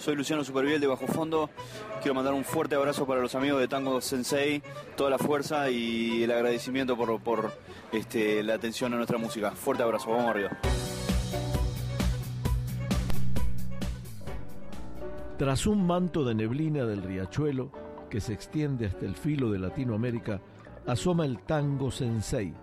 Soy Luciano Superviel de Bajo Fondo. Quiero mandar un fuerte abrazo para los amigos de Tango Sensei, toda la fuerza y el agradecimiento por, por este, la atención a nuestra música. Fuerte abrazo, vamos arriba. Tras un manto de neblina del riachuelo que se extiende hasta el filo de Latinoamérica, asoma el tango sensei,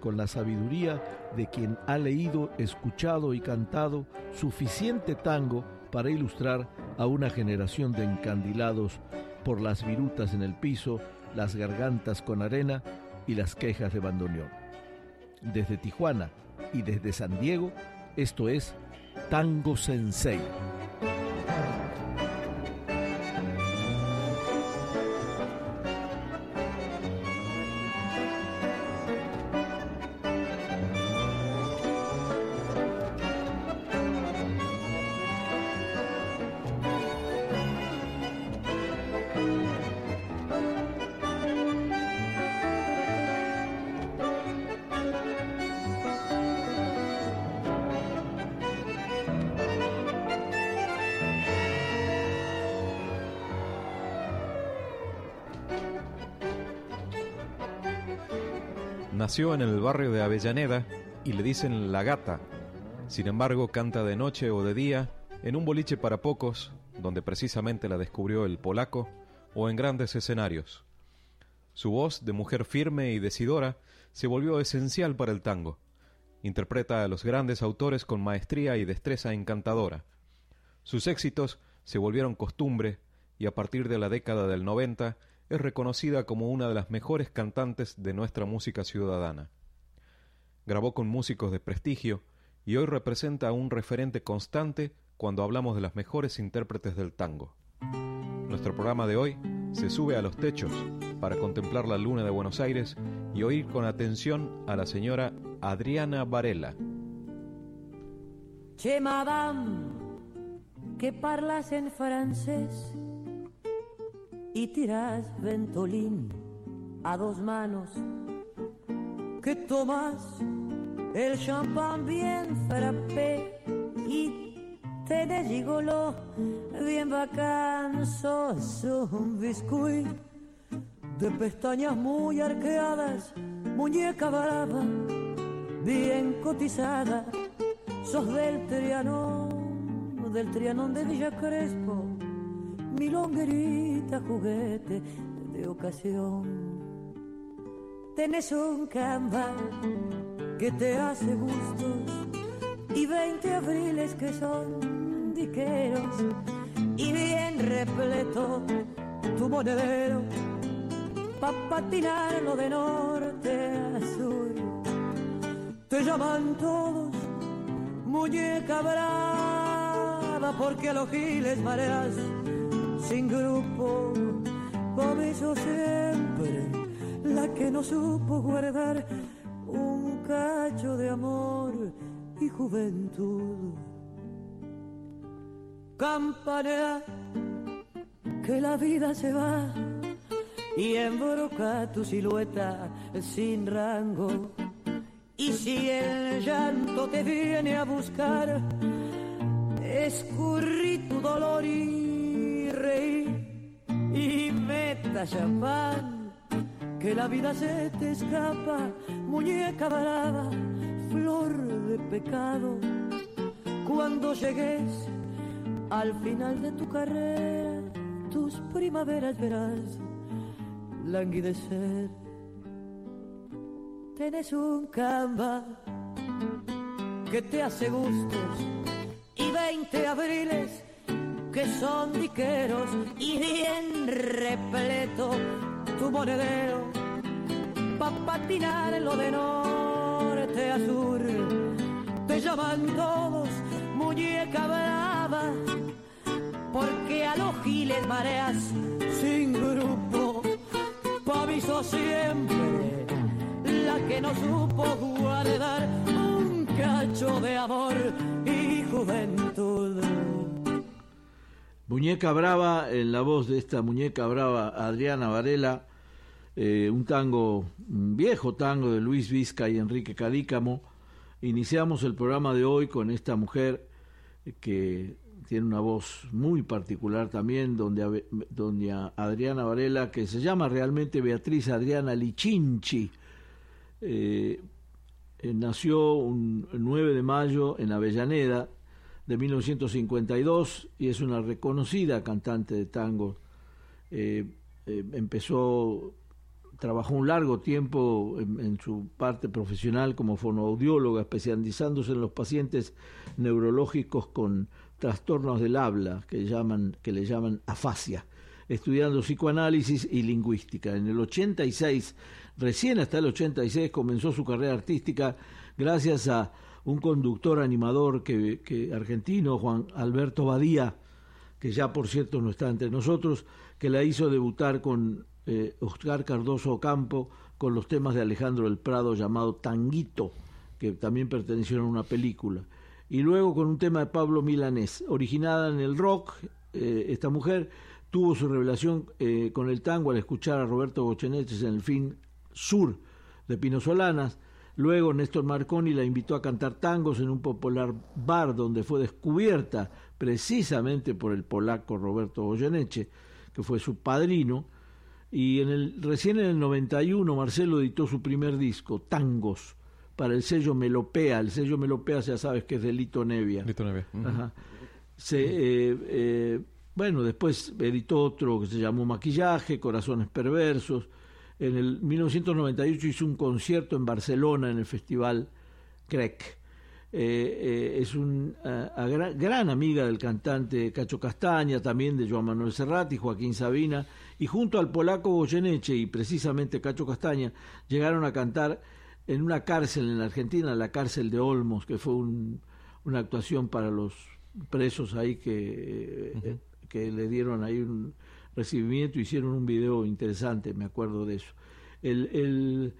con la sabiduría de quien ha leído, escuchado y cantado suficiente tango para ilustrar a una generación de encandilados por las virutas en el piso, las gargantas con arena y las quejas de bandoneón. Desde Tijuana y desde San Diego, esto es Tango Sensei. Nació en el barrio de Avellaneda y le dicen la gata. Sin embargo, canta de noche o de día en un boliche para pocos, donde precisamente la descubrió el polaco, o en grandes escenarios. Su voz de mujer firme y decidora se volvió esencial para el tango. Interpreta a los grandes autores con maestría y destreza encantadora. Sus éxitos se volvieron costumbre y a partir de la década del 90 es reconocida como una de las mejores cantantes de nuestra música ciudadana. Grabó con músicos de prestigio y hoy representa un referente constante cuando hablamos de las mejores intérpretes del tango. Nuestro programa de hoy se sube a los techos para contemplar la luna de Buenos Aires y oír con atención a la señora Adriana Varela. Che, madame, que parlas en francés y tiras ventolín a dos manos, que tomas el champán bien frappé y te de gigolo bien bacán, sos un biscuit de pestañas muy arqueadas, muñeca brava, bien cotizada, sos del Trianón, del Trianón de Villa Crespo mi longuerita juguete de ocasión. Tenés un camba que te hace gustos y veinte abriles que son diqueros y bien repleto tu monedero pa' patinarlo de norte a sur. Te llaman todos muñeca brava porque a los giles mareas sin grupo, por eso siempre la que no supo guardar un cacho de amor y juventud. Campanea que la vida se va y embroca tu silueta sin rango. Y si el llanto te viene a buscar, escurrí tu dolor y y meta champán, que la vida se te escapa, muñeca varada, flor de pecado. Cuando llegues al final de tu carrera, tus primaveras verás languidecer. Tienes un camba que te hace gustos y veinte abriles que son diqueros y bien repleto tu monedero pa' patinarlo de norte a sur. Te llaman todos muñeca brava porque a los giles mareas sin grupo. Pa' siempre la que no supo guardar un cacho de amor y juventud. Muñeca Brava, en la voz de esta muñeca brava Adriana Varela, eh, un tango, un viejo tango de Luis Vizca y Enrique Calícamo. Iniciamos el programa de hoy con esta mujer que tiene una voz muy particular también, donde, donde Adriana Varela, que se llama realmente Beatriz Adriana Lichinchi, eh, nació un 9 de mayo en Avellaneda de 1952 y es una reconocida cantante de tango. Eh, empezó, trabajó un largo tiempo en, en, su parte profesional como fonoaudióloga, especializándose en los pacientes neurológicos con trastornos del habla, que, llaman, que le llaman afasia, estudiando psicoanálisis y lingüística. En el 86, recién hasta el 86, comenzó su carrera artística gracias a un conductor animador que, argentino, Juan Alberto Badía, que ya por cierto no está entre nosotros, que la hizo debutar con eh, Oscar Cardoso Ocampo con los temas de Alejandro del Prado llamado Tanguito, que también pertenecieron a una película y luego con un tema de Pablo Milanés. Originada en el rock, eh, esta mujer tuvo su revelación eh, con el tango al escuchar a Roberto Gocheneches en el film Sur de Pino Solanas. Luego Néstor Marconi la invitó a cantar tangos en un popular bar donde fue descubierta precisamente por el polaco Roberto Goyeneche, que fue su padrino. Y en el, recién en el 91 Marcelo editó su primer disco, Tangos, para el sello Melopea. El sello Melopea ya sabes que es de Lito Nevia. Lito Nevia. Se, eh, eh, bueno, después editó otro que se llamó Maquillaje, Corazones Perversos. En el 1998 hizo un concierto en Barcelona en el festival Crec. Eh, es una gran, gran, amiga del cantante Cacho Castaña, también de Joan Manuel Serrati, Joaquín Sabina, y junto al polaco Goyeneche y precisamente Cacho Castaña llegaron a cantar en una cárcel en Argentina, la cárcel de Olmos, que fue una actuación para los presos ahí que, eh, que le dieron ahí un recibimiento, hicieron un video interesante, me acuerdo de eso. El, el,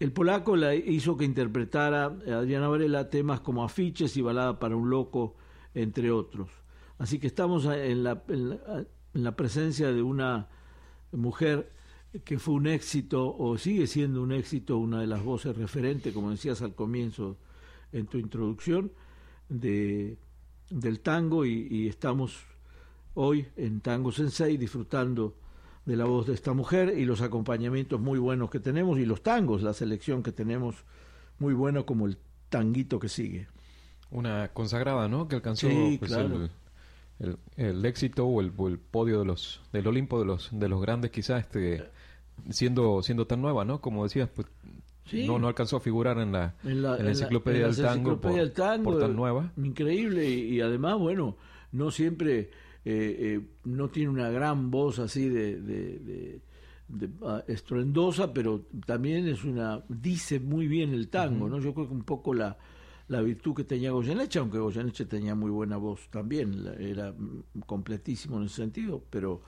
el polaco la hizo que interpretara Adriana Varela temas como afiches y balada para un loco, entre otros. Así que estamos en la, en la presencia de una mujer que fue un éxito o sigue siendo un éxito, una de las voces referentes, como decías al comienzo en tu introducción, de, del tango y, estamos hoy en Tango Sensei disfrutando de la voz de esta mujer y los acompañamientos muy buenos que tenemos y los tangos, la selección que tenemos muy bueno como el tanguito que sigue. Una consagrada, ¿no? Que alcanzó pues, el, el, éxito o el, el, podio de los del Olimpo de los de los grandes quizás este siendo siendo tan nueva, ¿no? Como decías, pues no no alcanzó a figurar en la, en la, enciclopedia, del, tango por, tan nueva. Increíble y, además, bueno, no siempre eh, eh, no tiene una gran voz así de, de, ah, estruendosa, pero también es una dice muy bien el tango, ¿no? Yo creo que un poco la la virtud que tenía Goyeneche, aunque Goyeneche tenía muy buena voz también, era completísimo en ese sentido, pero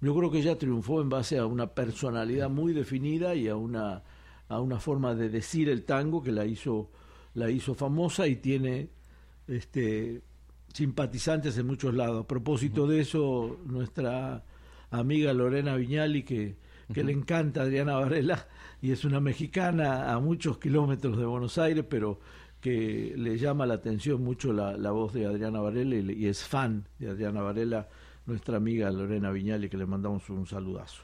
yo creo que ella triunfó en base a una personalidad muy definida y a una, a una forma de decir el tango que la hizo, la hizo famosa y tiene este, simpatizantes en muchos lados. A propósito de eso, nuestra amiga Lorena Viñali, que, que le encanta Adriana Varela, y es una mexicana a muchos kilómetros de Buenos Aires, pero que le llama la atención mucho la, la voz de Adriana Varela y, y es fan de Adriana Varela nuestra amiga Lorena Viñali, que le mandamos un saludazo.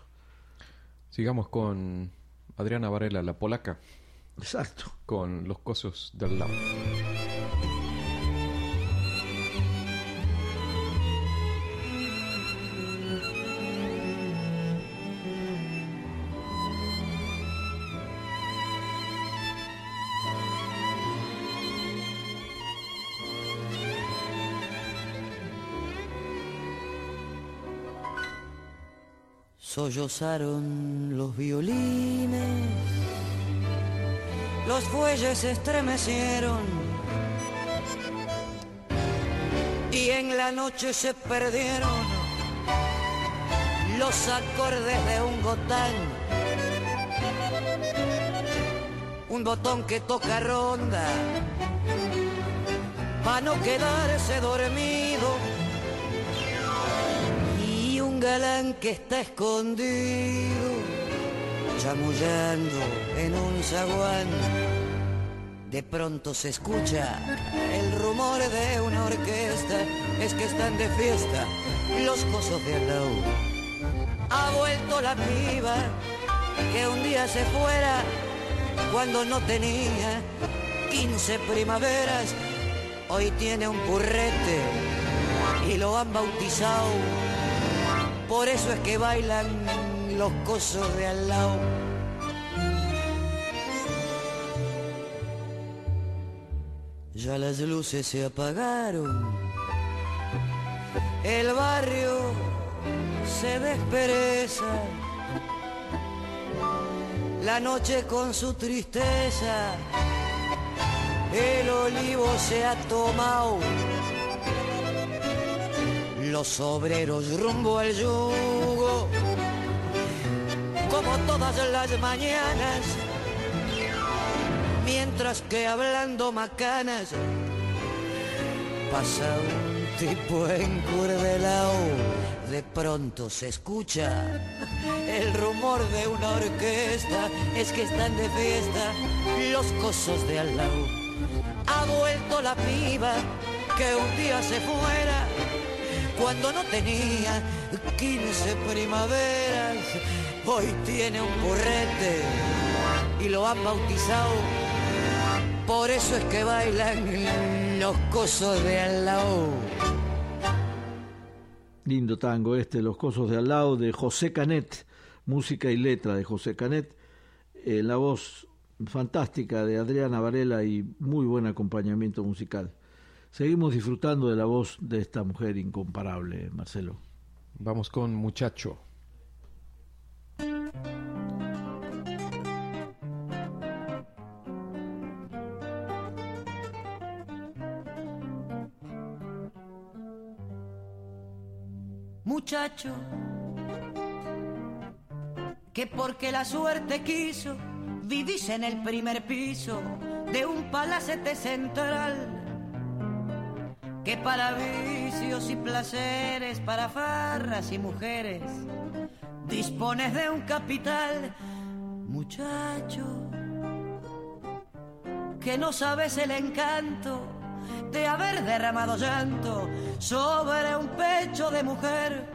Sigamos con Adriana Varela, la polaca. Exacto. Con los cosos del lado. Sollozaron los violines, los fuelles se estremecieron. Y en la noche se perdieron los acordes de un gotán, un botón que toca ronda para no quedarse dormido galán que está escondido, chamullando en un zaguán. De pronto se escucha el rumor de una orquesta, es que están de fiesta los cosos de al Ha vuelto la piba que un día se fuera cuando no tenía 15 primaveras, hoy tiene un purrete y lo han bautizado. Por eso es que bailan los cosos de al lado. Ya las luces se apagaron, el barrio se despereza, la noche con su tristeza, el olivo se ha tomado, los obreros rumbo al yugo, como todas las mañanas mientras que hablando macanas pasa un tipo encurvelao. De pronto se escucha el rumor de una orquesta, es que están de fiesta los cosos de al lado. Ha vuelto la piba que un día se fuera cuando no tenía 15 primaveras, hoy tiene un burrete y lo han bautizado por eso es que bailan los cosos de al lado. Lindo tango este, Los cosos de al lado, de José Canet, música y letra de José Canet, eh, la voz fantástica de Adriana Varela y muy buen acompañamiento musical. Seguimos disfrutando de la voz de esta mujer incomparable, Marcelo. Vamos con Muchacho. muchacho que porque la suerte quiso vivís en el primer piso de un palacete central que para vicios y placeres, para farras y mujeres dispones de un capital, muchacho, que no sabes el encanto de haber derramado llanto sobre un pecho de mujer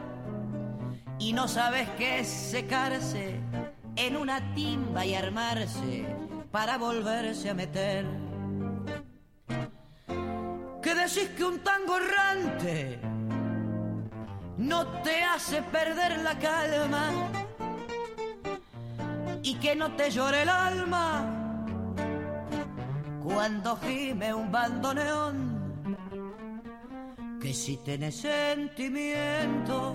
y no sabes qué es secarse en una timba y armarse para volverse a meter. Decís que un tango errante no te hace perder la calma y que no te llore el alma cuando gime un bandoneón. Que si tenés sentimiento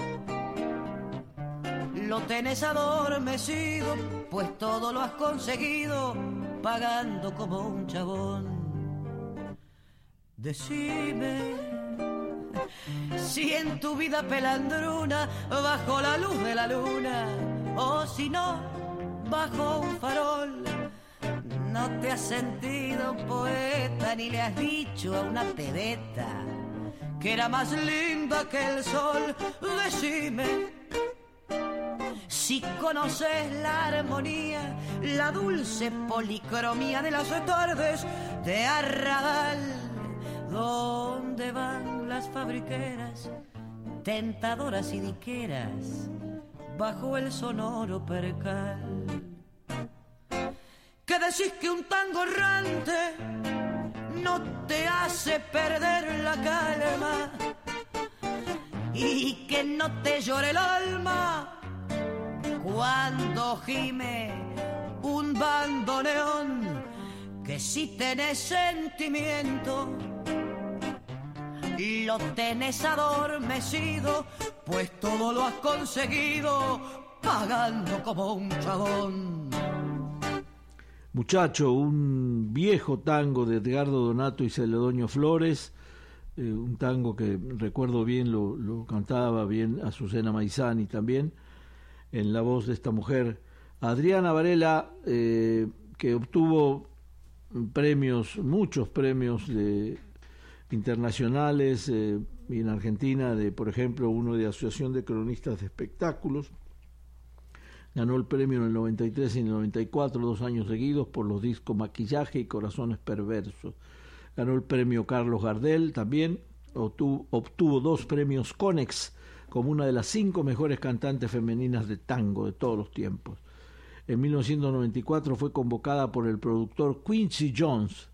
lo tenés adormecido, pues todo lo has conseguido pagando como un chabón. Decime si en tu vida pelandruna, bajo la luz de la luna, o si no, bajo un farol, no te has sentido poeta ni le has dicho a una pebeta que era más linda que el sol. Decime si conoces la armonía, la dulce policromía de las tardes de Arrabal, donde van las fabriqueras, tentadoras y diqueras, bajo el sonoro percal. Que decís que un tango errante no te hace perder la calma y que no te llore el alma cuando gime un bandoneón, que si tenés sentimiento, lo tenés adormecido, pues todo lo has conseguido pagando como un chabón. Muchacho, un viejo tango de Edgardo Donato y Celedonio Flores, eh, un tango que recuerdo bien, lo, cantaba bien Azucena Maizani también en la voz de esta mujer, Adriana Varela, eh, que obtuvo premios, muchos premios de, internacionales eh, en Argentina, de por ejemplo uno de Asociación de Cronistas de Espectáculos, Ganó el premio en el 93 y en el 94, dos años seguidos, por los discos Maquillaje y Corazones Perversos. Ganó el premio Carlos Gardel también, obtuvo, obtuvo dos premios Conex como una de las cinco mejores cantantes femeninas de tango de todos los tiempos. En 1994 fue convocada por el productor Quincy Jones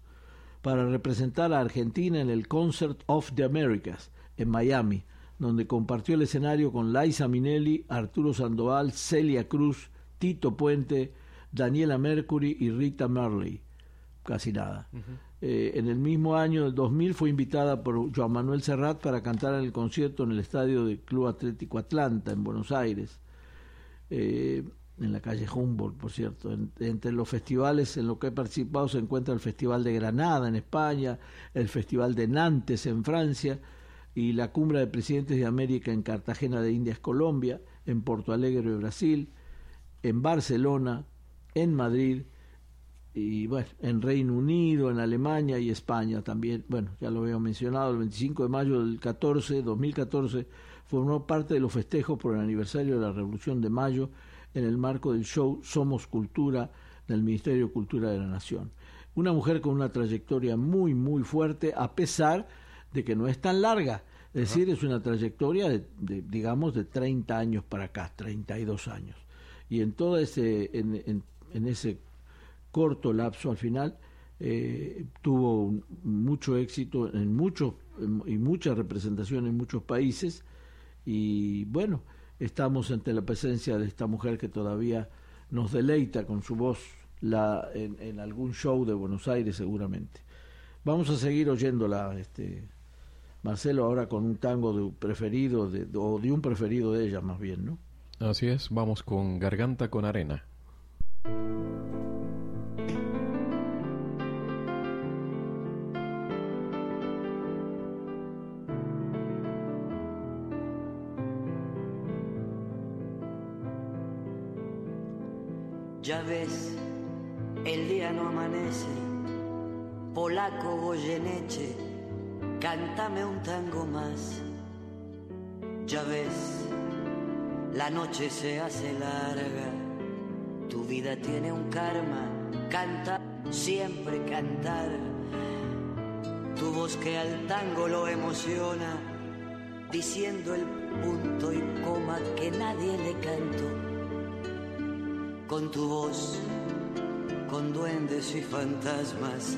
para representar a Argentina en el Concert of the Americas en Miami, donde compartió el escenario con Liza Minnelli, Arturo Sandoval, Celia Cruz, Tito Puente, Daniela Mercury y Rita Marley. Casi nada. Eh, en el mismo año del 2000 fue invitada por Joan Manuel Serrat para cantar en el concierto en el estadio del Club Atlético Atlanta, en Buenos Aires. Eh, en la calle Humboldt, por cierto. entre los festivales en los que he participado se encuentra el Festival de Granada en España, el Festival de Nantes en Francia y la Cumbre de Presidentes de América en Cartagena de Indias, Colombia, en Porto Alegre, Brasil, en Barcelona, en Madrid y bueno, en Reino Unido, en Alemania y España también. Bueno, ya lo había mencionado, el 25 de mayo del 14, 2014 formó parte de los festejos por el aniversario de la Revolución de Mayo en el marco del show Somos Cultura del Ministerio de Cultura de la Nación. Una mujer con una trayectoria muy, muy fuerte, a pesar de que no es tan larga. Es decir, es una trayectoria de, digamos, de 30 años para acá, 32 años. Y en todo ese, en, en, ese corto lapso al final, eh, tuvo mucho éxito en muchos y mucha representación en muchos países. Y bueno, estamos ante la presencia de esta mujer que todavía nos deleita con su voz la, en, algún show de Buenos Aires seguramente. Vamos a seguir oyéndola, este, Marcelo, ahora con un tango de preferido, de, o de un preferido de ella más bien, ¿no? Así es, vamos con Garganta con Arena. Polaco Goyeneche, cántame un tango más. Ya ves, la noche se hace larga, tu vida tiene un karma, canta, siempre cantar. Tu voz que al tango lo emociona, diciendo el punto y coma que nadie le cantó con tu voz, con duendes y fantasmas,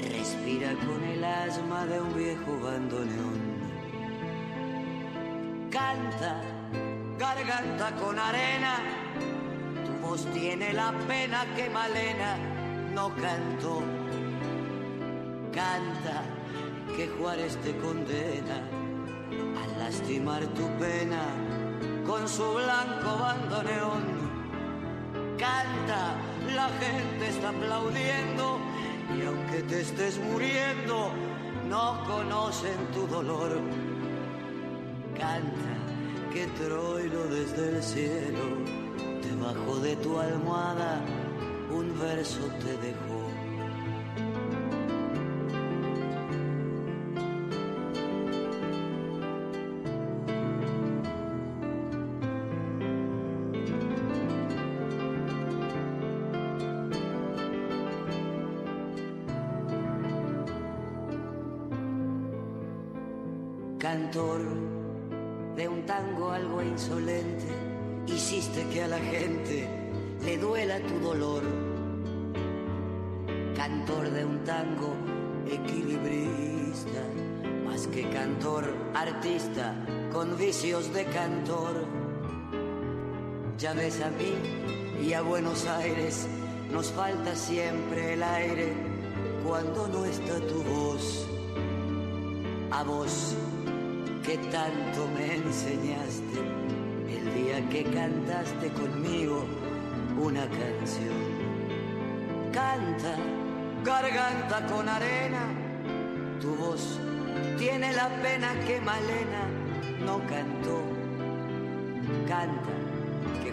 respira con el asma de un viejo bandoneón. Canta, garganta con arena, tu voz tiene la pena que Malena no cantó. Canta, que Juárez te condena a lastimar tu pena con su blanco bandoneón canta, la gente está aplaudiendo y aunque te estés muriendo, no conocen tu dolor. Canta que Troilo desde el cielo, debajo de tu almohada, un verso te dejó. Ya ves a mí y a Buenos Aires, nos falta siempre el aire cuando no está tu voz. A vos que tanto me enseñaste el día que cantaste conmigo una canción. Canta, garganta con arena, tu voz tiene la pena que Malena no cantó. Canta,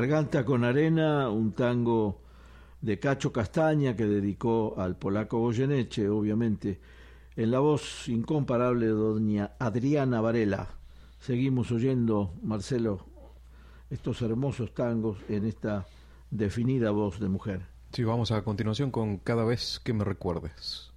Garganta con arena, un tango de Cacho Castaña que dedicó al polaco Goyeneche, obviamente, en la voz incomparable de doña Adriana Varela. Seguimos oyendo, Marcelo, estos hermosos tangos en esta definida voz de mujer. Sí, vamos a continuación con Cada vez que me recuerdes.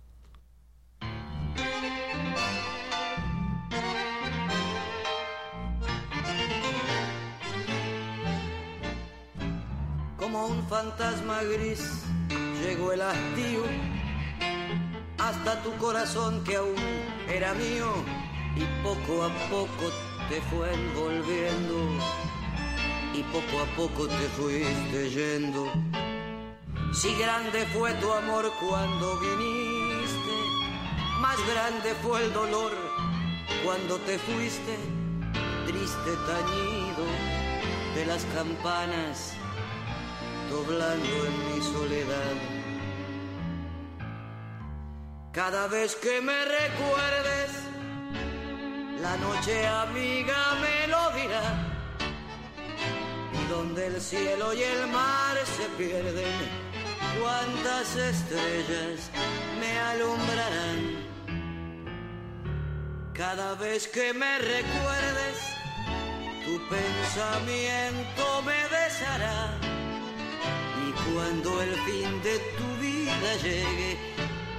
Fantasma gris llegó el hastío hasta tu corazón que aún era mío y poco a poco te fue envolviendo y poco a poco te fuiste yendo. Si grande fue tu amor cuando viniste, más grande fue el dolor cuando te fuiste, triste tañido de las campanas doblando en mi soledad. Cada vez que me recuerdes, la noche amiga me lo dirá. Y donde el cielo y el mar se pierden, cuántas estrellas me alumbrarán. Cada vez que me recuerdes, tu pensamiento me besará cuando el fin de tu vida llegue,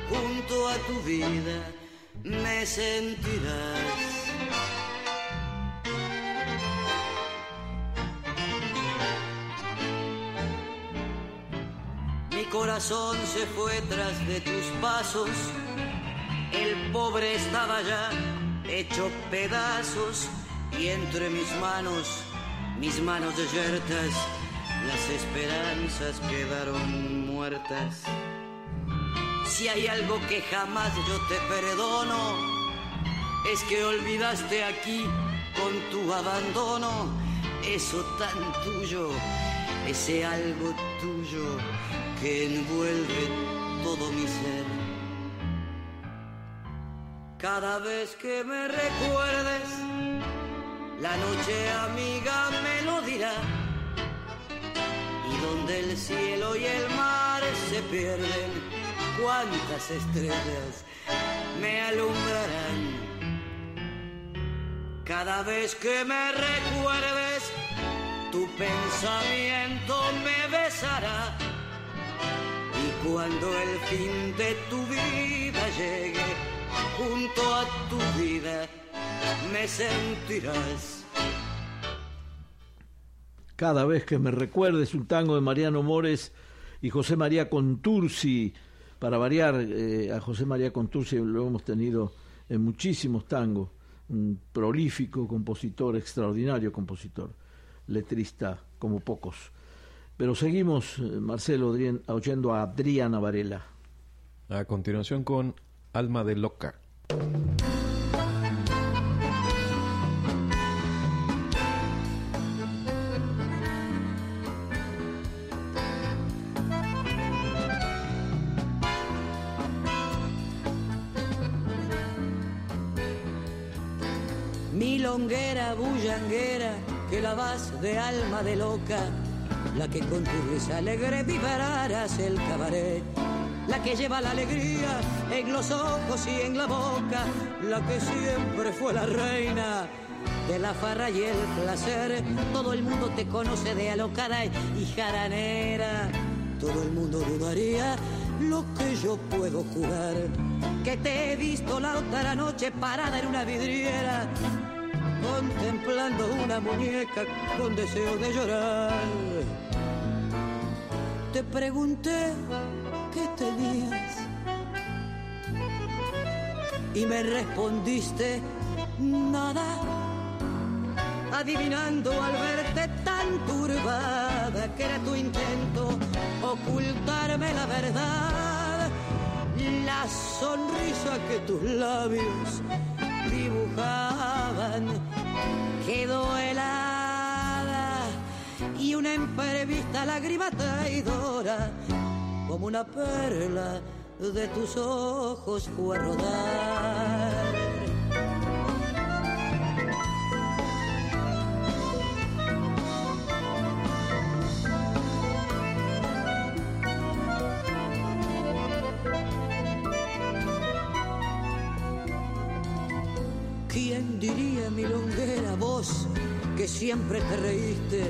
junto a tu vida me sentirás. Mi corazón se fue tras de tus pasos, el pobre estaba ya hecho pedazos y entre mis manos, mis manos yertas, las esperanzas quedaron muertas. Si hay algo que jamás yo te perdono, es que olvidaste aquí con tu abandono eso tan tuyo, ese algo tuyo que envuelve todo mi ser. Cada vez que me recuerdes, la noche amiga me lo dirá donde el cielo y el mar se pierden, cuántas estrellas me alumbrarán. Cada vez que me recuerdes, tu pensamiento me besará. Y cuando el fin de tu vida llegue, junto a tu vida, me sentirás cada vez que me recuerdes un tango de Mariano Mores y José María Contursi. Para variar, eh, a José María Contursi lo hemos tenido en muchísimos tangos. Un prolífico compositor, extraordinario compositor, letrista como pocos. Pero seguimos, eh, Marcelo, oyendo a Adriana Varela. A continuación con Alma de Loca. De alma de loca, la que con tu risa alegre vibrarás el cabaret, la que lleva la alegría en los ojos y en la boca, la que siempre fue la reina de la farra y el placer. Todo el mundo te conoce de alocada y jaranera. Todo el mundo dudaría lo que yo puedo jugar. Que te he visto la otra noche parada en una vidriera contemplando una muñeca con deseo de llorar. Te pregunté qué tenías y me respondiste nada. adivinando al verte tan turbada que era tu intento ocultarme la verdad. La sonrisa que tus labios dibujaban quedó helada y una imprevista lágrima traidora como una perla de tus ojos fue a rodar. Siempre te reíste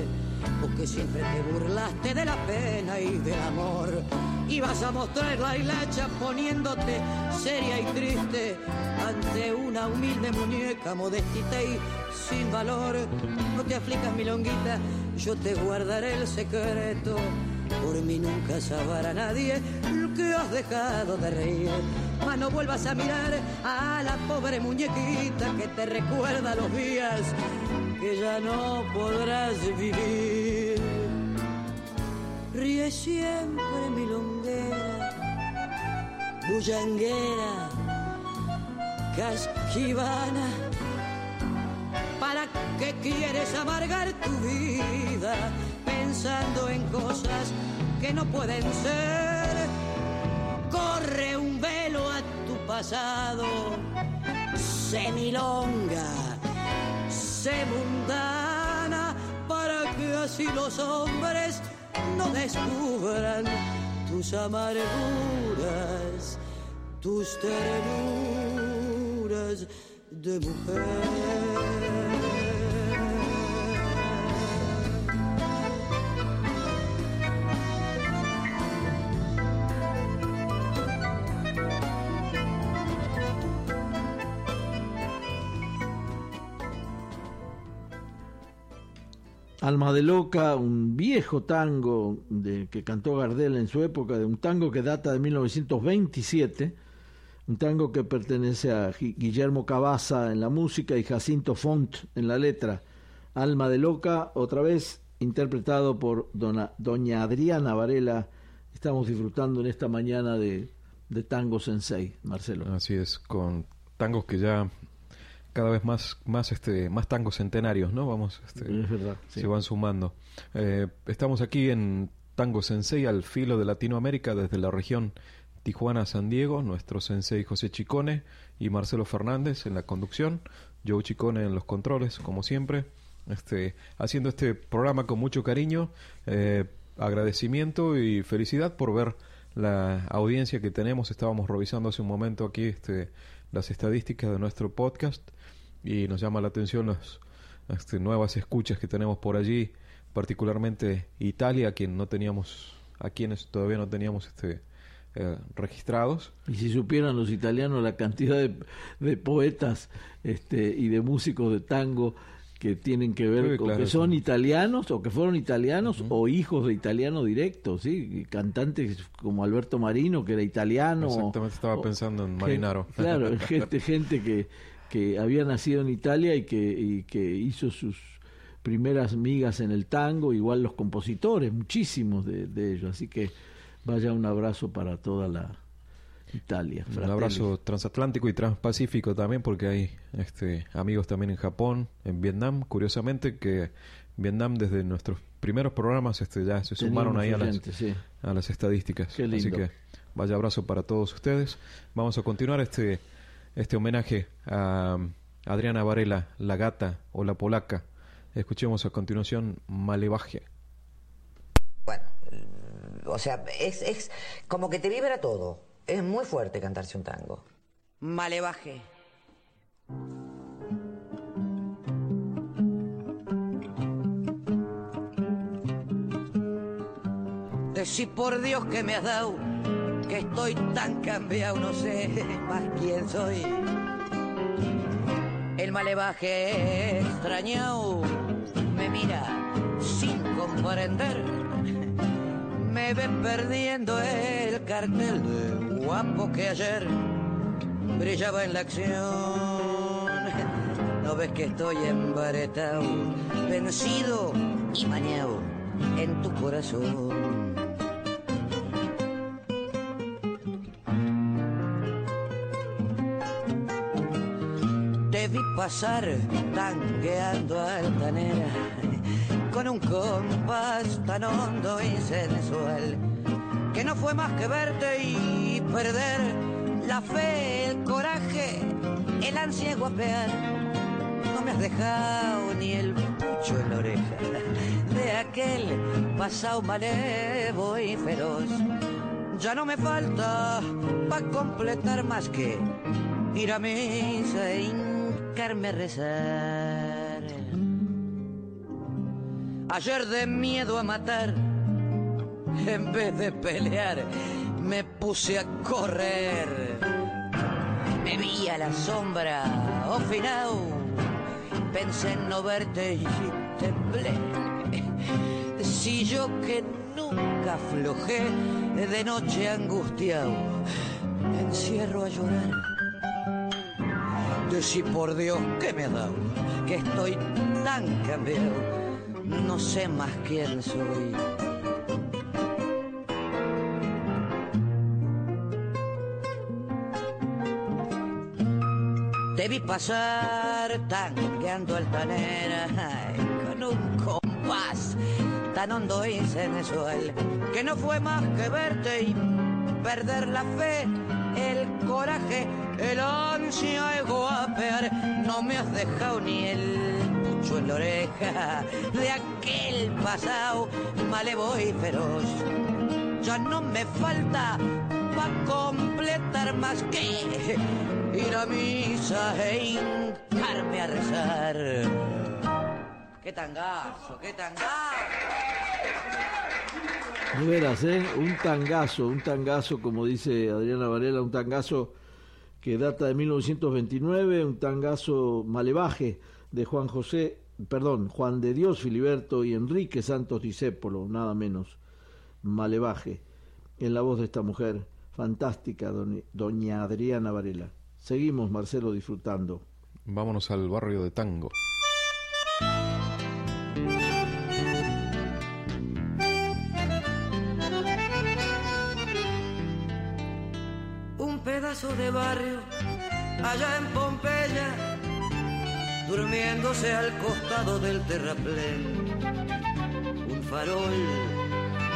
o que siempre te burlaste de la pena y del amor? Ibas a mostrar la hilacha poniéndote seria y triste ante una humilde muñeca modestita y sin valor. No te aflicas, mi longuita, yo te guardaré el secreto. Por mí nunca sabrá nadie que has dejado de reír. Mas no vuelvas a mirar a la pobre muñequita que te recuerda los días que ya no podrás vivir. Ríe siempre mi longuera, bullanguera, casquivana. ¿Para qué quieres amargar tu vida pensando en cosas que no pueden ser? Corre un velo a tu pasado, sé para que así los hombres no descubran tus amarguras, tus ternuras de mujer. Alma de Loca, un viejo tango de, que cantó Gardel en su época, de un tango que data de 1927, un tango que pertenece a Guillermo Cabaza en la música y Jacinto Font en la letra. Alma de Loca, otra vez interpretado por doña Adriana Varela. Estamos disfrutando en esta mañana de, de Tango Sensei, Marcelo. Así es, con tangos que ya cada vez más más este más tangos centenarios no vamos este, es verdad, sí. se van sumando. Eh, estamos aquí en Tango Sensei al filo de Latinoamérica desde la región Tijuana San Diego nuestro sensei José Chicone y Marcelo Fernández en la conducción Joe Chicone en los controles como siempre este haciendo este programa con mucho cariño eh, agradecimiento y felicidad por ver la audiencia que tenemos. Estábamos revisando hace un momento aquí este las estadísticas de nuestro podcast y nos llama la atención las este, nuevas escuchas que tenemos por allí, particularmente Italia, a quien no teníamos, a quienes todavía no teníamos este eh, registrados. Y si supieran los italianos la cantidad de, de poetas este, y de músicos de tango que tienen que ver Sí, con claro, que son sí. italianos o que fueron italianos o hijos de italiano directo, sí, Y cantantes como Alberto Marino que era italiano, Exactamente, estaba o- pensando en Marinaro. Claro, gente gente que que había nacido en Italia y que y que hizo sus primeras migas en el tango, igual los compositores, muchísimos de, de ellos, así que vaya un abrazo para toda la Italia. Un abrazo transatlántico y transpacífico también, porque hay este, amigos también en Japón, en Vietnam. Curiosamente, que Vietnam desde nuestros primeros programas este, ya se Teníamos sumaron ahí a las, sí. a las estadísticas. Así que vaya abrazo para todos ustedes. Vamos a continuar este, este homenaje a Adriana Varela, la gata o la polaca. Escuchemos a continuación Malevaje. Bueno, o sea, es, es como que te vibra todo. Es muy fuerte cantarse un tango. Malevaje. Decí por Dios que me has dado, que estoy tan cambiado, no sé más quién soy. El malevaje extrañado me mira sin comprender. Me ve perdiendo el cartel de guapo que ayer brillaba en la acción. No ves que estoy embaretado, vencido y mañado en tu corazón. Pasar tanqueando altanera con un compás tan hondo y sensual que no fue más que verte y perder la fe, el coraje, el ansia guapear. No me has dejado ni el pucho en la oreja de aquel pasado malevo y feroz. Ya no me falta para completar más que ir a misa e hincarme a rezar. Ayer de miedo a matar, en vez de pelear, me puse a correr. Me vi a la sombra, oh final, pensé en no verte y temblé. Si yo que nunca aflojé, de noche angustiado, me encierro a llorar. Decí por Dios que me dado, que estoy tan cambiado, no sé más quién soy. Te vi pasar tanqueando altanera ay, con un compás tan hondo y sensual que no fue más que verte y perder la fe, el coraje, el ansia de guapear. No me has dejado ni el pucho en la oreja de aquel pasado malevo y feroz. Ya no me falta para completar más que ir a misa e hincarme a rezar. ¡Qué tangazo, qué tangazo! De veras, ¿eh? Un tangazo, un tangazo, como dice Adriana Varela, un tangazo que data de 1929, un tangazo malevaje de Juan José, perdón, Juan de Dios Filiberto y Enrique Santos Discépolo, nada menos, malevaje, en la voz de esta mujer fantástica, doña Adriana Varela. Seguimos, Marcelo, disfrutando. Vámonos al barrio de Tango. De barrio allá en Pompeya, durmiéndose al costado del terraplén. Un farol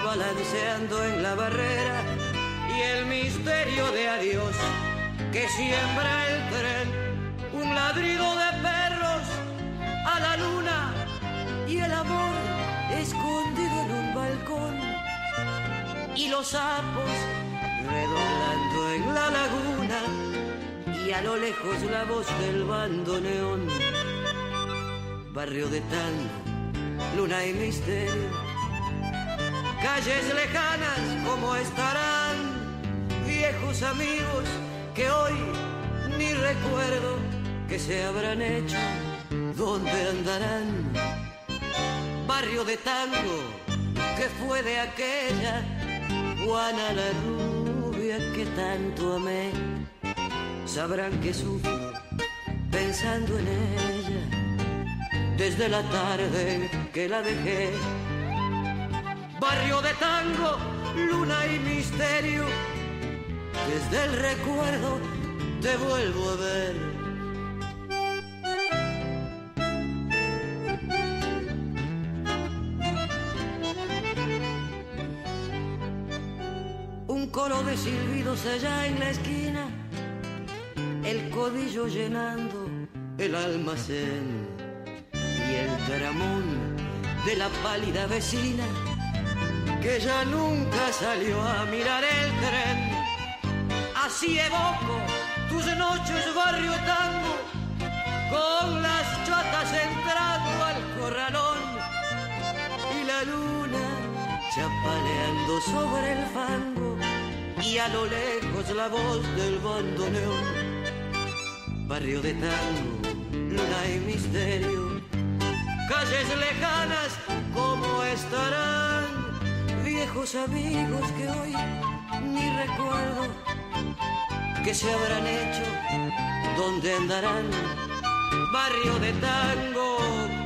balanceando en la barrera y el misterio de adiós que siembra el tren, un ladrido de perros a la luna y el amor escondido en un balcón y los sapos redoblando en la laguna y a lo lejos la voz del bandoneón. Barrio de tango, luna y misterio, calles lejanas como estarán, viejos amigos que hoy ni recuerdo que se habrán hecho, dónde andarán. Barrio de tango que fue de aquella Juana que tanto amé. Sabrán que sufro pensando en ella desde la tarde que la dejé. Barrio de tango, luna y misterio desde el recuerdo te vuelvo a ver. Coro de silbidos allá en la esquina, el codillo llenando el almacén. Y el dramón de la pálida vecina que ya nunca salió a mirar el tren. Así evoco tus noches barrio tango, con las chatas entrando al corralón. Y la luna chapaleando sobre el fango y a lo lejos la voz del bandoneón. Barrio de tango, luna y misterio, calles lejanas como estarán, viejos amigos que hoy ni recuerdo que se habrán hecho, dónde andarán. barrio de tango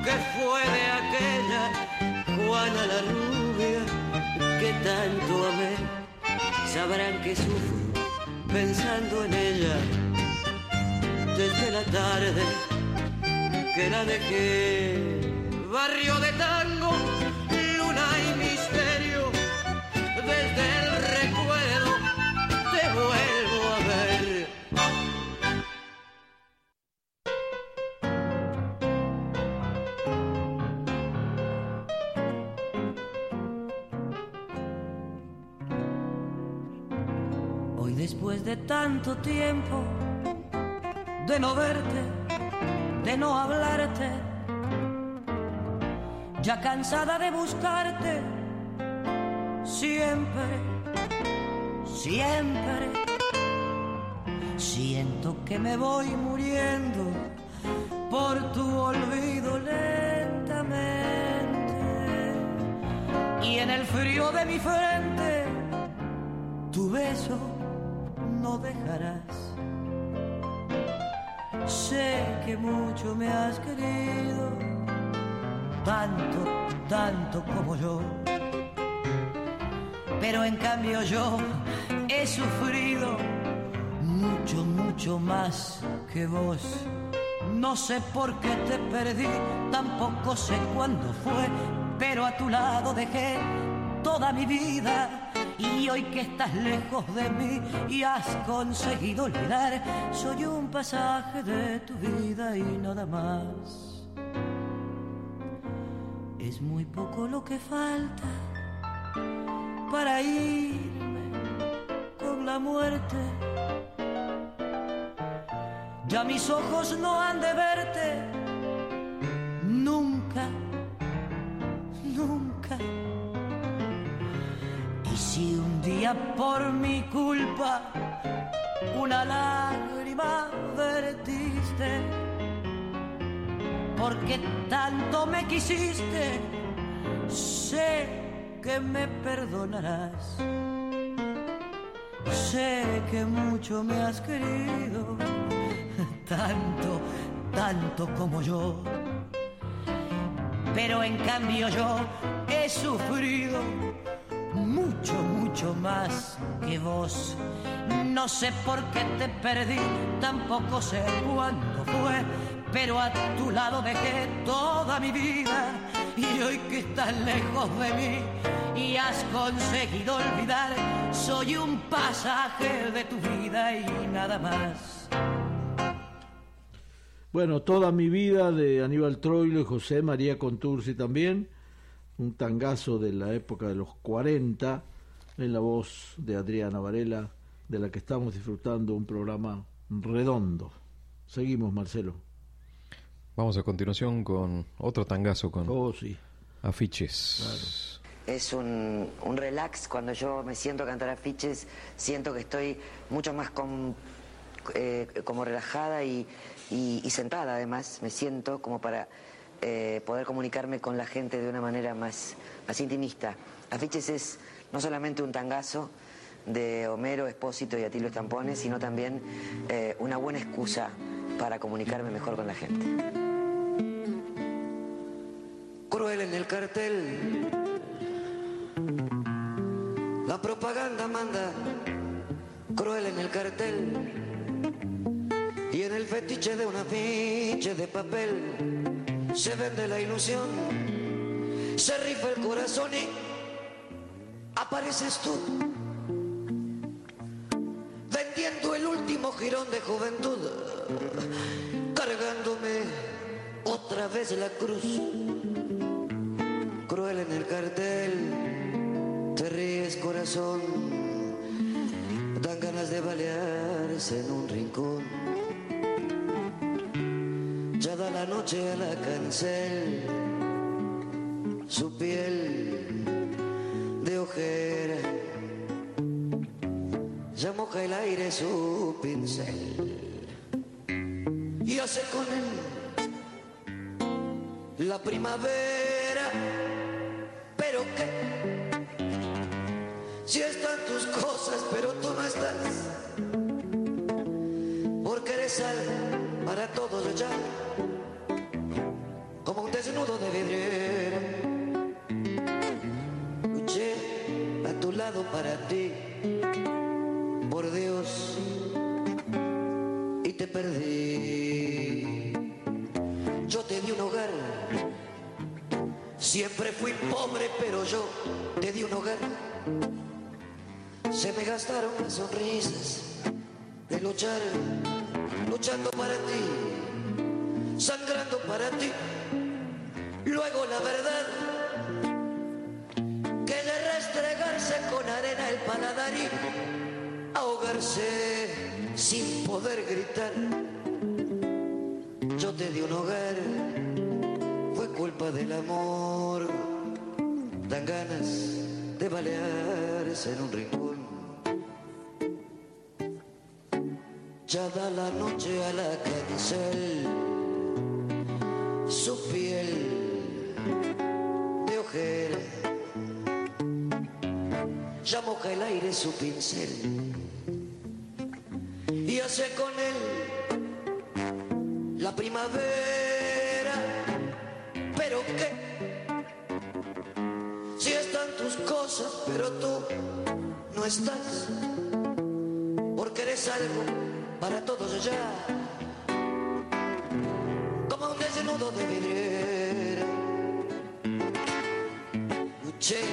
que fue de aquella Juana la rubia que tanto amé. Sabrán que sufro pensando en ella desde la tarde que la dejé. Barrio de tango, tanto tiempo de no verte, de no hablarte, ya cansada de buscarte, siempre, siempre, siento que me voy muriendo por tu olvido lentamente. Y en el frío de mi frente tu beso no dejarás. Sé que mucho me has querido, tanto, tanto como yo. Pero en cambio yo he sufrido mucho, mucho más que vos. No sé por qué te perdí, tampoco sé cuándo fue, pero a tu lado dejé toda mi vida. Y hoy que estás lejos de mí y has conseguido olvidar, soy un pasaje de tu vida y nada más. Es muy poco lo que falta para irme con la muerte. Ya mis ojos no han de verte por mi culpa una lágrima vertiste, porque tanto me quisiste, sé que me perdonarás. Sé que mucho me has querido, tanto, tanto como yo. Pero en cambio yo he sufrido mucho, mucho más que vos. No sé por qué te perdí, tampoco sé cuándo fue, pero a tu lado dejé toda mi vida. Y hoy que estás lejos de mí y has conseguido olvidar, soy un pasaje de tu vida y nada más. Bueno, toda mi vida de Aníbal Troilo y José María Contursi también, un tangazo de la época de los 40, en la voz de Adriana Varela, de la que estamos disfrutando un programa redondo. Seguimos, Marcelo. Vamos a continuación con otro tangazo con Oh, sí. afiches. Es un, un relax cuando yo me siento a cantar afiches, siento que estoy mucho más con- eh, como relajada y, y- y sentada además, me siento como para eh, poder comunicarme con la gente de una manera más, más intimista. Afiches es no solamente un tangazo de Homero, Espósito y Atilio Estampones, sino también eh, una buena excusa para comunicarme mejor con la gente. Cruel en el cartel la propaganda manda cruel en el cartel y en el fetiche de un afiche de papel se vende la ilusión, se rifa el corazón y apareces tú vendiendo el último jirón de juventud, cargándome otra vez la cruz, cruel en el cartel. Te ríes corazón, dan ganas de balearse en un rincón. Da la noche a la cancel, su piel de ojera, ya moja el aire su pincel. Y hace con él la primavera, pero qué si están tus cosas, pero tú no estás crecer para todos allá, como un desnudo de vidriera. Luché a tu lado para ti, por Dios, y te perdí. Yo te di un hogar, siempre fui pobre, pero yo te di un hogar. Se me gastaron las sonrisas de luchar luchando para ti, sangrando para ti. Luego la verdad que de restregarse con arena el paladar y ahogarse sin poder gritar. Yo te di un hogar, fue culpa del amor. Dan ganas de balearse en un rincón. Ya da la noche a la cancel, su piel de ojera. Ya moja el aire su pincel y hace con él la primavera. Pero qué, si están tus cosas, pero tú no estás, porque eres algo para todos ya, como un desnudo de vidriera. Luché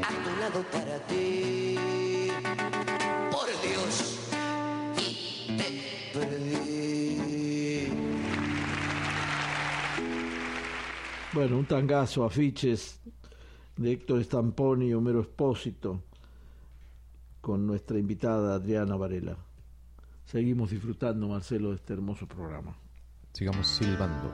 a tu lado para ti, por Dios, y te perdí. Bueno, un tangazo, afiches de Héctor Stamponi y Homero Espósito con nuestra invitada Adriana Varela. Seguimos disfrutando, Marcelo, de este hermoso programa. Sigamos silbando.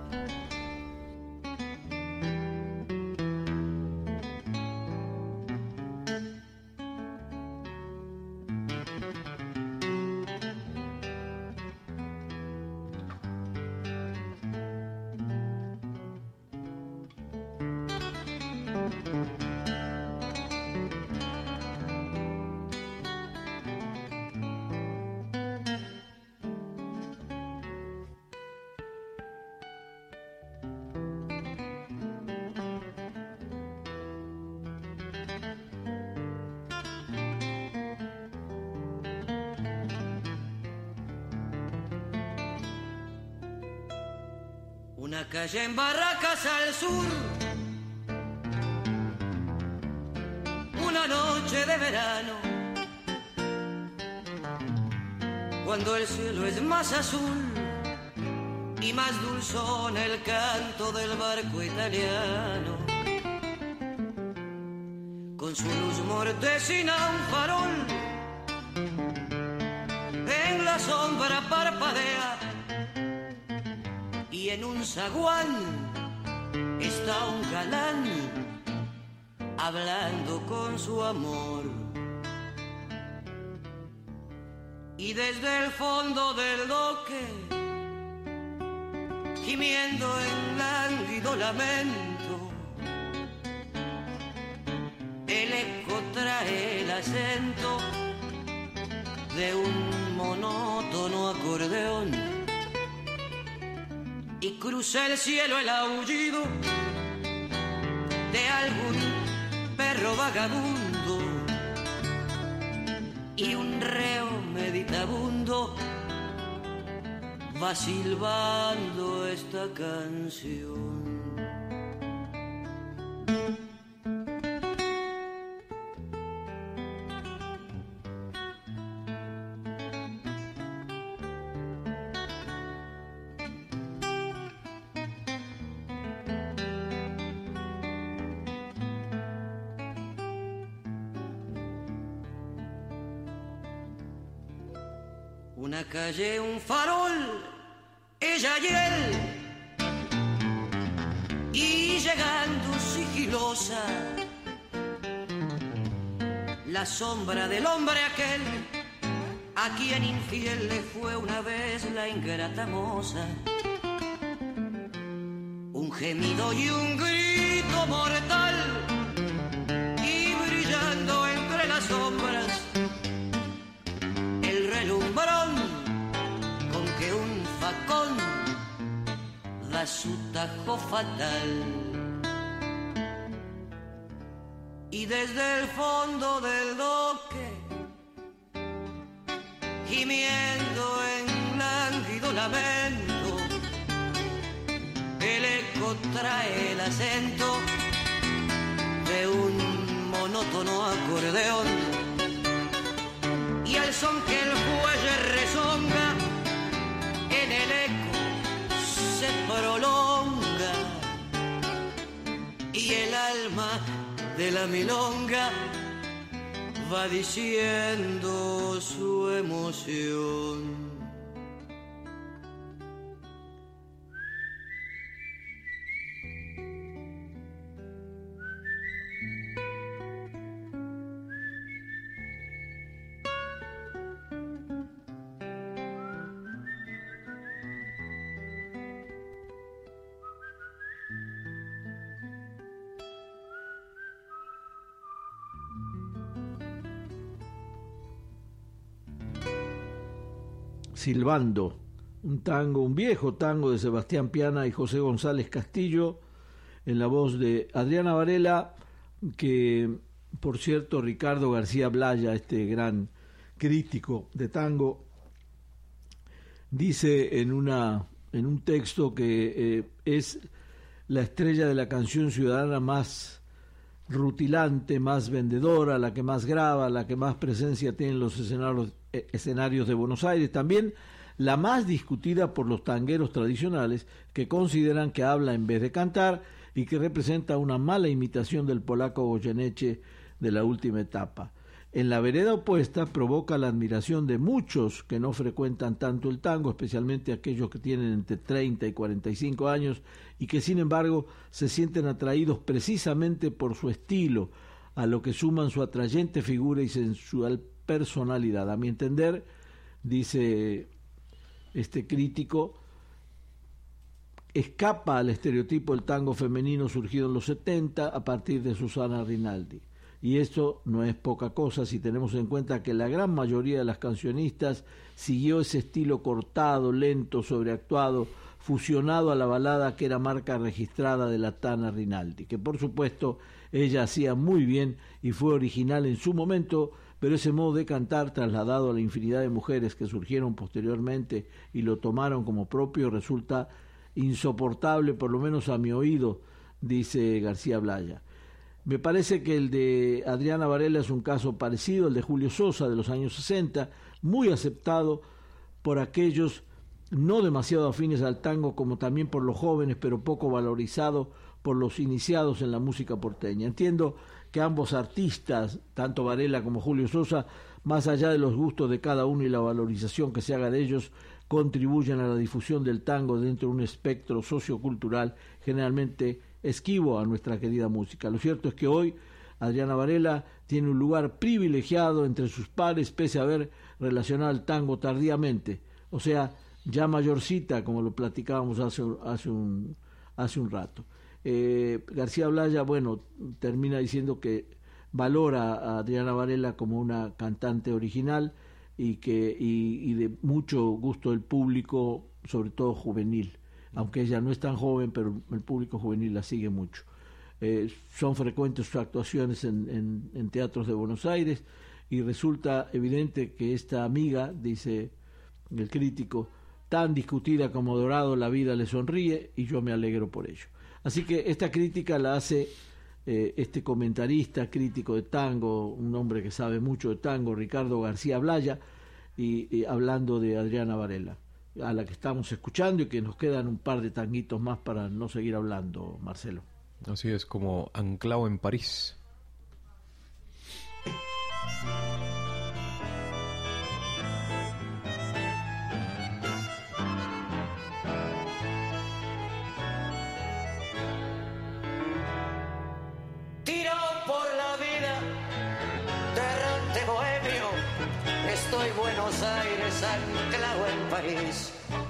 Con su luz mortecina un farol. En la sombra parpadea y en un zaguán está un galán hablando con su amor. Y desde el fondo del doque, gimiendo en lánguido lamento, el eco trae el acento de un monótono acordeón y cruza el cielo el aullido de algún perro vagabundo y un reo meditabundo va silbando esta canción. Sombra del hombre aquel, a quien infiel le fue una vez la ingrata moza. Un gemido y un grito mortal, y brillando entre las sombras el relumbrón con que un facón da su tajo fatal. Desde el fondo del doque, gimiendo en lánguido lamento, el eco trae el acento de un monótono acordeón de la milonga va diciendo su emoción. Silbando, un tango, un viejo tango de Sebastián Piana y José González Castillo, en la voz de Adriana Varela, que por cierto Ricardo García Blaya, este gran crítico de tango, dice en, una, en un texto que eh, es la estrella de la canción ciudadana más rutilante, más vendedora, la que más graba, la que más presencia tiene en los escenarios, eh, escenarios de Buenos Aires, también la más discutida por los tangueros tradicionales que consideran que habla en vez de cantar y que representa una mala imitación del polaco Goyeneche de la última etapa. En la vereda opuesta provoca la admiración de muchos que no frecuentan tanto el tango, especialmente aquellos que tienen entre 30 y 45 años y que sin embargo se sienten atraídos precisamente por su estilo, a lo que suman su atrayente figura y sensual personalidad. A mi entender, dice este crítico, escapa al estereotipo del tango femenino surgido en los 70 a partir de Susana Rinaldi. Y esto no es poca cosa si tenemos en cuenta que la gran mayoría de las cancionistas siguió ese estilo cortado, lento, sobreactuado, fusionado a la balada que era marca registrada de la Tana Rinaldi, que por supuesto ella hacía muy bien y fue original en su momento, pero ese modo de cantar trasladado a la infinidad de mujeres que surgieron posteriormente y lo tomaron como propio resulta insoportable, por lo menos a mi oído, dice García Blaya. Me parece que el de Adriana Varela es un caso parecido al de Julio Sosa de los años 60, muy aceptado por aquellos no demasiado afines al tango como también por los jóvenes, pero poco valorizado por los iniciados en la música porteña. Entiendo que ambos artistas, tanto Varela como Julio Sosa, más allá de los gustos de cada uno y la valorización que se haga de ellos, contribuyen a la difusión del tango dentro de un espectro sociocultural generalmente esquivo a nuestra querida música. Lo cierto es que hoy Adriana Varela tiene un lugar privilegiado entre sus pares, pese a haber relacionado el tango tardíamente, o sea, ya mayorcita, como lo platicábamos hace, hace, un, hace un rato. Eh, García Blaya, bueno, termina diciendo que valora a Adriana Varela como una cantante original y, que, y, de mucho gusto del público, sobre todo juvenil, aunque ella no es tan joven, pero el público juvenil la sigue mucho. Eh, son frecuentes sus actuaciones en, en, teatros de Buenos Aires y resulta evidente que esta amiga, dice el crítico, tan discutida como Dorado, la vida le sonríe y yo me alegro por ello. Así que esta crítica la hace eh, este comentarista crítico de tango, un hombre que sabe mucho de tango, Ricardo García Blaya, y, hablando de Adriana Varela, a la que estamos escuchando y que nos quedan un par de tanguitos más para no seguir hablando, Marcelo. Así es como anclado en París.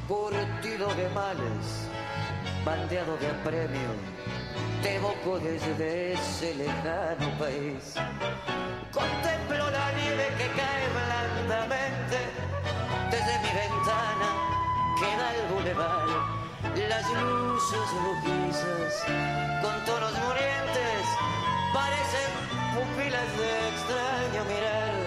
Curtido de males, bandeado de premio, te evoco desde ese lejano país. Contemplo la nieve que cae blandamente desde mi ventana, queda el bulevar, las luces rojizas con tonos murientes parecen pupilas de extraño mirar.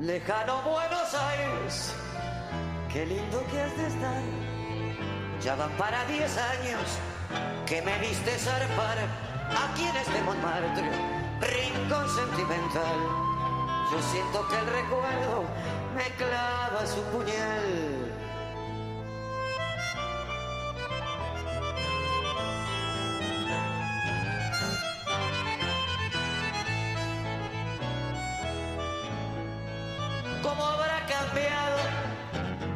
Lejano Buenos Aires, qué lindo que has de estar. Ya van para diez años que me viste zarpar aquí en este Montmartre, rincón sentimental. Yo siento que el recuerdo me clava su puñal. ¿Cómo habrá cambiado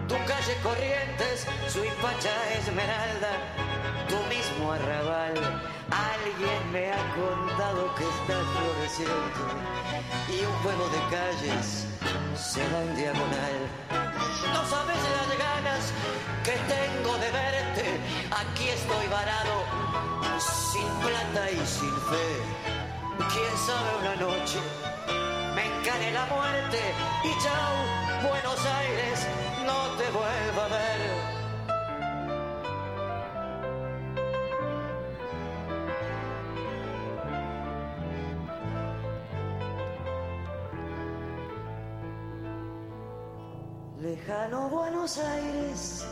tu calle Corrientes, su Ipacha Esmeralda, tu mismo arrabal? Alguien me ha contado que está floreciendo y un juego de calles se da en diagonal. No sabes las ganas que tengo de verte, aquí estoy varado, sin plata y sin fe. Quién sabe una noche encare la muerte y chao, Buenos Aires, no te vuelva a ver. Lejano Buenos Aires,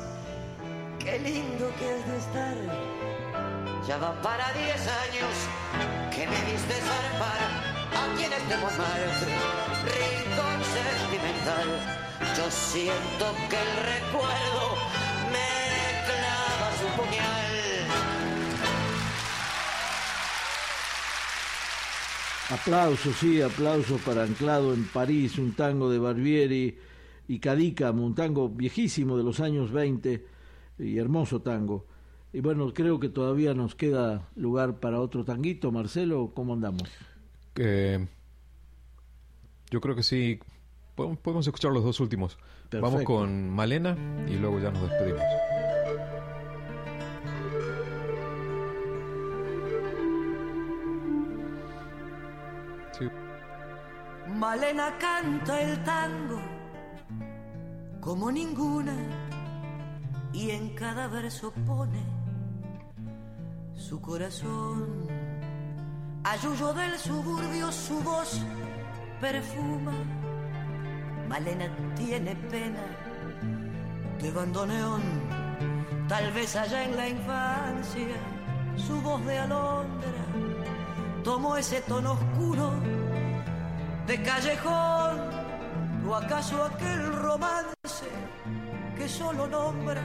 qué lindo que es de estar. Ya va para diez años que me viste zarpar aquí en este Montmartre, rincón sentimental. Yo siento que el recuerdo me clava su puñal. Aplausos, sí, aplausos para Anclado en París, un tango de Barbieri y Cadícamo, un tango viejísimo de los años 20 y hermoso tango. Y bueno, creo que todavía nos queda lugar para otro tanguito. Marcelo, ¿cómo andamos? Eh, yo creo que sí. Podemos, escuchar los dos últimos. Vamos con Malena y luego ya nos despedimos. Sí. Malena canta el tango como ninguna y en cada verso pone su corazón. Ayuyo del suburbio su voz perfuma. Malena tiene pena de bandoneón. Tal vez allá en la infancia su voz de alondra tomó ese tono oscuro de callejón o acaso aquel romance que solo nombra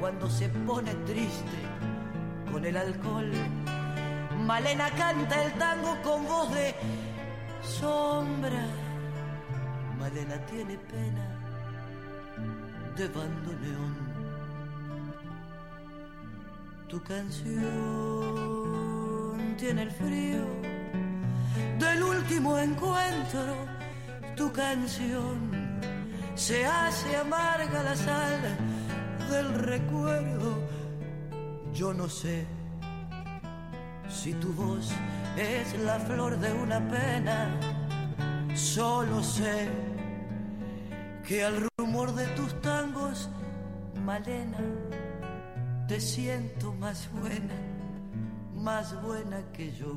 cuando se pone triste con el alcohol. Malena canta el tango con voz de sombra. Malena tiene pena de bandoneón. Tu canción tiene el frío del último encuentro. Tu canción se hace amarga la sal del recuerdo. Yo no sé si tu voz es la flor de una pena. Solo sé que al rumor de tus tangos, Malena, te siento más buena, más buena que yo.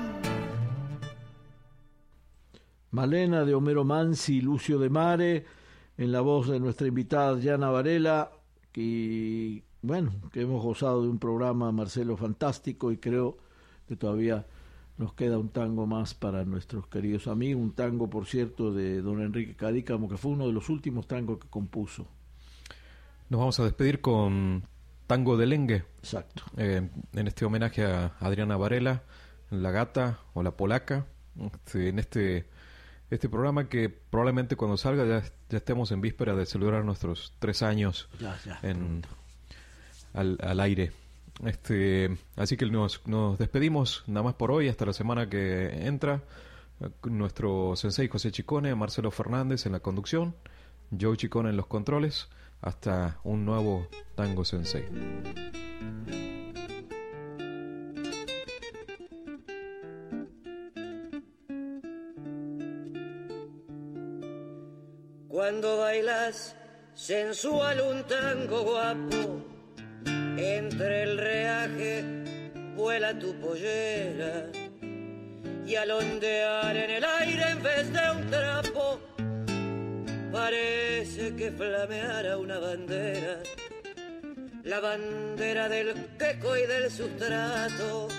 Malena de Homero Mansi y Lucio de Mare, en la voz de nuestra invitada Diana Varela, y bueno, que hemos gozado de un programa, Marcelo, fantástico y creo que todavía nos queda un tango más para nuestros queridos amigos, un tango, por cierto, de don Enrique Cadícamo, que fue uno de los últimos tangos que compuso. Nos vamos a despedir con Tango de Lengue. Exacto. Eh, en este homenaje a Adriana Varela, la gata o la polaca, este, en este, este programa que probablemente cuando salga ya, ya estemos en víspera de celebrar nuestros tres años Ya, ya, en, al, al aire. Este, así que nos, nos despedimos nada más por hoy, hasta la semana que entra. Nuestro sensei José Chicone, Marcelo Fernández en la conducción, Joe Chicone en los controles. Hasta un nuevo Tango Sensei. Cuando bailas sensual un tango guapo, entre el reaje vuela tu pollera y al ondear en el aire en vez de un trapo, parece que flameara una bandera, la bandera del queco y del sustrato,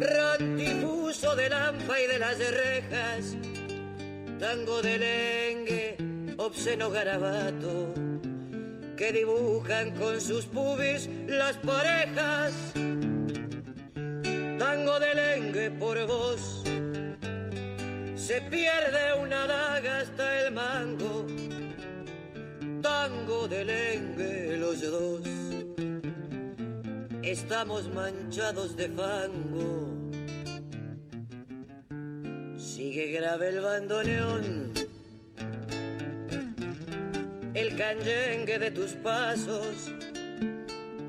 rantifuso del AMPA y de las rejas, tango de lengue, obsceno garabato, que dibujan con sus pubis las parejas. Tango de lengue por vos, se pierde una daga hasta el mango. Tango de lengue los dos, estamos manchados de fango. Sigue grave el bandoneón, el canyengue de tus pasos,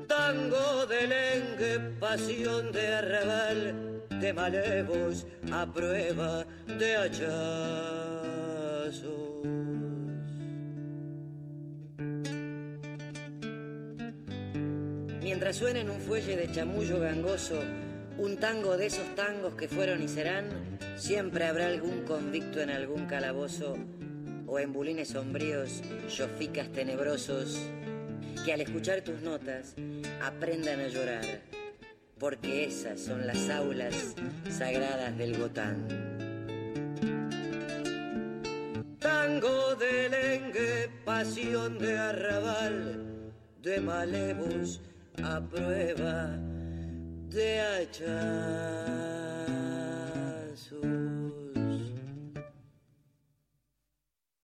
tango de lengue, pasión de arrabal, de malevos a prueba de hachazos. Mientras suena en un fuelle de chamullo gangoso, un tango de esos tangos que fueron y serán, siempre habrá algún convicto en algún calabozo o en bulines sombríos, yoficas tenebrosos, que al escuchar tus notas aprendan a llorar, porque esas son las aulas sagradas del Gotán. Tango de lengue, pasión de arrabal, de malevos a prueba de hachazo.